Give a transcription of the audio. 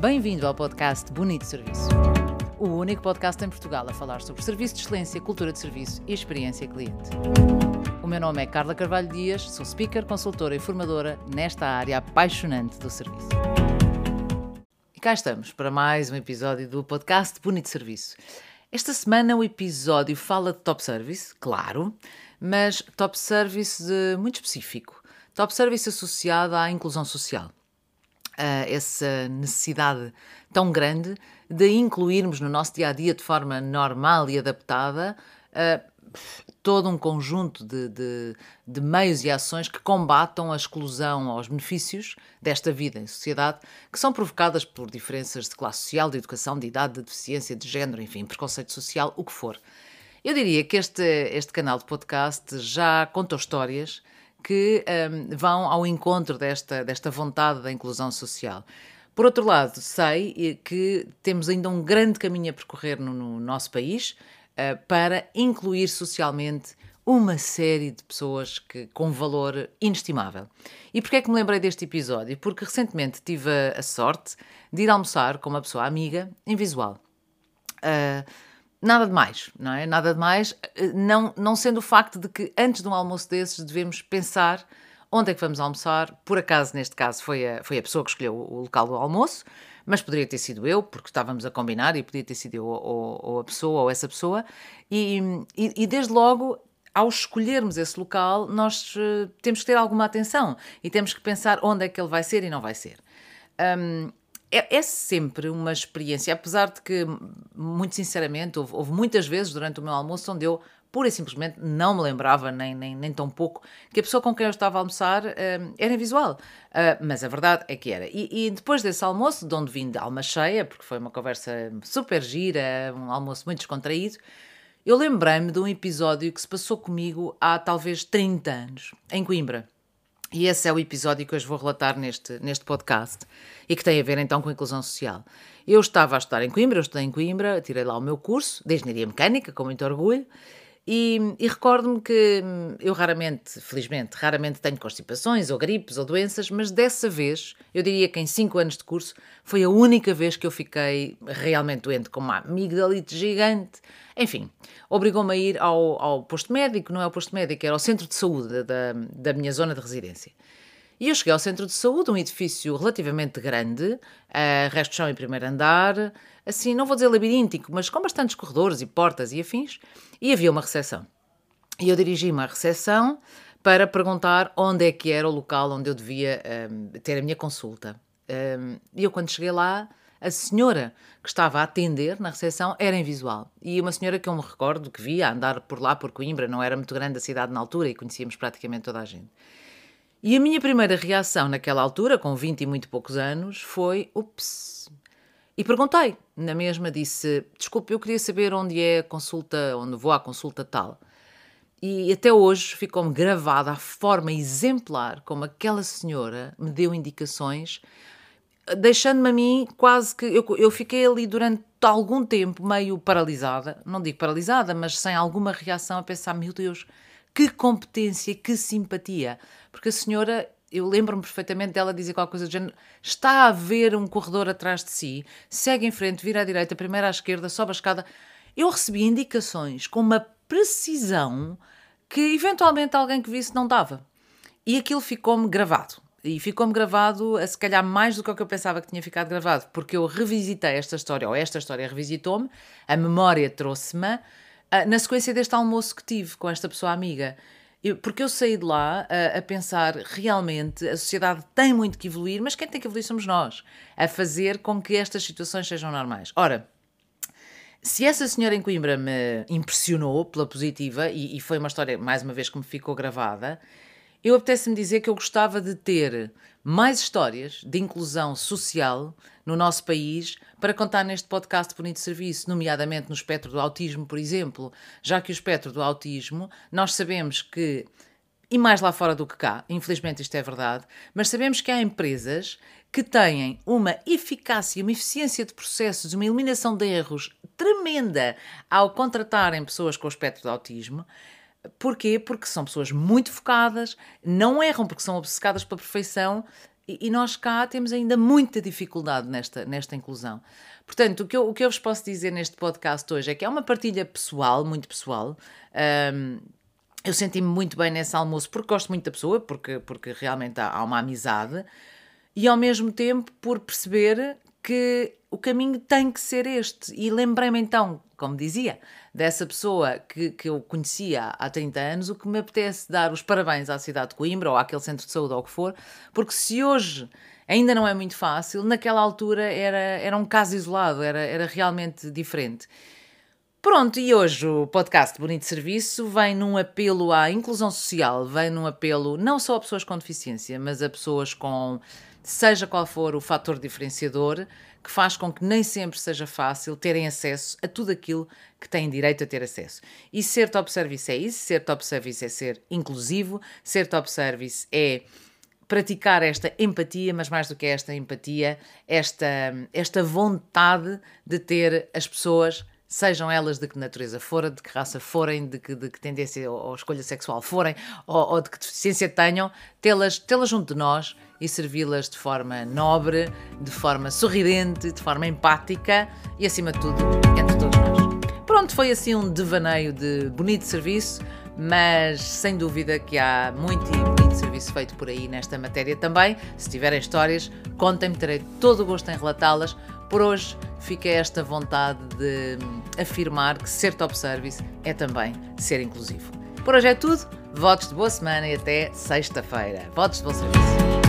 Bem-vindo ao podcast Bonito Serviço. O único podcast em Portugal a falar sobre serviço de excelência, cultura de serviço e experiência cliente. O meu nome é Carla Carvalho Dias, sou speaker, consultora e formadora nesta área apaixonante do serviço. E cá estamos para mais um episódio do podcast Bonito Serviço. Esta semana o episódio fala de top service, claro, mas top service muito específico. Top service associado à inclusão social essa necessidade tão grande de incluirmos no nosso dia a dia de forma normal e adaptada uh, todo um conjunto de, de, de, meios e ações que combatam a exclusão aos benefícios desta vida em sociedade, que são provocadas por diferenças de classe social, de educação, de idade, de deficiência, de género, enfim, preconceito social, o que for. Eu diria que este, este canal de podcast já contou histórias que um, vão ao encontro desta, desta vontade da inclusão social. Por outro lado, sei que temos ainda um grande caminho a percorrer no, no nosso país uh, para incluir socialmente uma série de pessoas que, com valor inestimável. E porquê é que me lembrei deste episódio? Porque recentemente tive a, a sorte de ir almoçar com uma pessoa amiga em visual. Uh, Nada de mais, não é? Nada de mais, eh, não, não sendo o facto de que antes de um almoço desses devemos pensar onde é que vamos almoçar. Por acaso, neste caso, foi a, foi a pessoa que escolheu o local do almoço, mas poderia ter sido eu, porque estávamos a combinar e podia ter sido eu ou, ou a pessoa ou essa pessoa. E, e, e, desde logo, ao escolhermos esse local, nós uh, temos que ter alguma atenção e temos que pensar onde é que ele vai ser e não vai ser. Um, é, é, sempre uma experiência, apesar de que, muito sinceramente, houve, houve, muitas vezes durante o meu almoço onde eu pura e simplesmente não me lembrava, nem, nem, nem tão pouco, que a pessoa com quem eu estava a almoçar uh, era visual. Uh, mas a verdade é que era. E, e, depois desse almoço, de onde vim de alma cheia, porque foi uma conversa super gira, um almoço muito descontraído, eu lembrei-me de um episódio que se passou comigo há talvez 30 anos, em Coimbra. E esse é o episódio que hoje vou relatar neste, neste podcast e que tem a ver então com a inclusão social. Eu estava a estudar em Coimbra, eu estudei em Coimbra, tirei lá o meu curso de Engenharia Mecânica, com muito orgulho, e, e recordo-me que hum, eu raramente, felizmente, raramente tenho constipações ou gripes ou doenças, mas dessa vez, eu diria que em 5 anos de curso, foi a única vez que eu fiquei realmente doente, com uma amigdalite gigante. Enfim, obrigou-me a ir ao, ao posto médico, não é o posto médico, era ao centro de saúde da, da minha zona de residência. E eu cheguei ao centro de saúde, um edifício relativamente grande, uh, resto chão em primeiro andar, assim, não vou dizer labiríntico, mas com bastantes corredores e portas e afins, e havia uma recepção. E eu dirigi-me à recepção para perguntar onde é que era o local onde eu devia um, ter a minha consulta. Um, e eu, quando cheguei lá, a senhora que estava a atender na recepção era invisual. E uma senhora que eu me recordo que via andar por lá, por Coimbra, não era muito grande a cidade na altura e conhecíamos praticamente toda a gente. E a minha primeira reação naquela altura, com 20 e muito poucos anos, foi: ups. E perguntei, na mesma disse: desculpe, eu queria saber onde é a consulta, onde vou à consulta tal. E até hoje ficou-me gravada a forma exemplar como aquela senhora me deu indicações, deixando-me a mim quase que. Eu, eu fiquei ali durante algum tempo meio paralisada, não digo paralisada, mas sem alguma reação, a pensar: meu Deus, que competência, que simpatia. Porque a senhora, eu lembro-me perfeitamente dela dizer qualquer coisa do género: está a ver um corredor atrás de si, segue em frente, vira à direita, primeiro à esquerda, sobe a escada. Eu recebi indicações com uma precisão que eventualmente alguém que visse não dava. E aquilo ficou-me gravado. E ficou-me gravado, se calhar mais do que o que eu pensava que tinha ficado gravado, porque eu revisitei esta história, ou esta história revisitou-me, a memória trouxe-me, na sequência deste almoço que tive com esta pessoa amiga. Porque eu saí de lá a, a, pensar realmente a sociedade tem muito que evoluir, mas quem tem que evoluir somos nós, a fazer com que estas situações sejam normais. Ora, se essa senhora em Coimbra me impressionou pela positiva, e, e foi uma história, mais uma vez, que me ficou gravada, eu apetece-me dizer que eu gostava de ter mais histórias de inclusão social no nosso país para contar neste podcast Bonito Serviço, nomeadamente no espectro do autismo, por exemplo, já que o espectro do autismo, nós sabemos que, e mais lá fora do que cá, infelizmente isto é verdade, mas sabemos que há empresas que têm uma eficácia, uma eficiência de processos, uma eliminação de erros tremenda ao contratarem pessoas com o espectro do autismo Porquê? Porque são pessoas muito focadas, não erram porque são obcecadas pela perfeição E, e, nós cá temos ainda muita dificuldade nesta, nesta inclusão. Portanto, o que, eu, o que eu vos posso dizer neste podcast hoje é que é uma partilha pessoal, muito pessoal. Um, eu senti-me muito bem nesse almoço porque gosto muito da pessoa, porque, porque realmente há, há uma amizade, e ao mesmo tempo por perceber que o caminho tem que ser este. E lembrei-me então, como dizia, dessa pessoa que, que eu conhecia há 30 anos, o que me apetece dar os parabéns à cidade de Coimbra ou àquele centro de saúde ou o que for, porque se hoje ainda não é muito fácil, naquela altura era, era um caso isolado, era, era realmente diferente. Pronto, e hoje o podcast Bonito Serviço vem num apelo à inclusão social, vem num apelo não só a pessoas com deficiência, mas a pessoas com seja qual for o fator diferenciador, que faz com que nem sempre seja fácil terem acesso a tudo aquilo que têm direito a ter acesso. E ser top service é isso, ser top service é ser inclusivo, ser top service é praticar esta empatia, mas mais do que esta empatia, esta, esta vontade de ter as pessoas sejam elas de que natureza forem, de que raça forem, de que, de que tendência ou, ou escolha sexual forem, ou, ou, de que deficiência tenham, tê-las tê junto de nós e servi-las de forma nobre, de forma sorridente, de forma empática e, acima de tudo, entre todos nós. Pronto, foi assim um devaneio de bonito serviço, mas sem dúvida que há muito e bonito serviço feito por aí nesta matéria também. Se tiverem histórias, contem-me, terei todo o gosto em relatá-las. Por hoje fica esta vontade de afirmar que ser top service é também ser inclusivo. Por hoje é tudo. Votos de boa semana e até sexta-feira. Votos de bom serviço.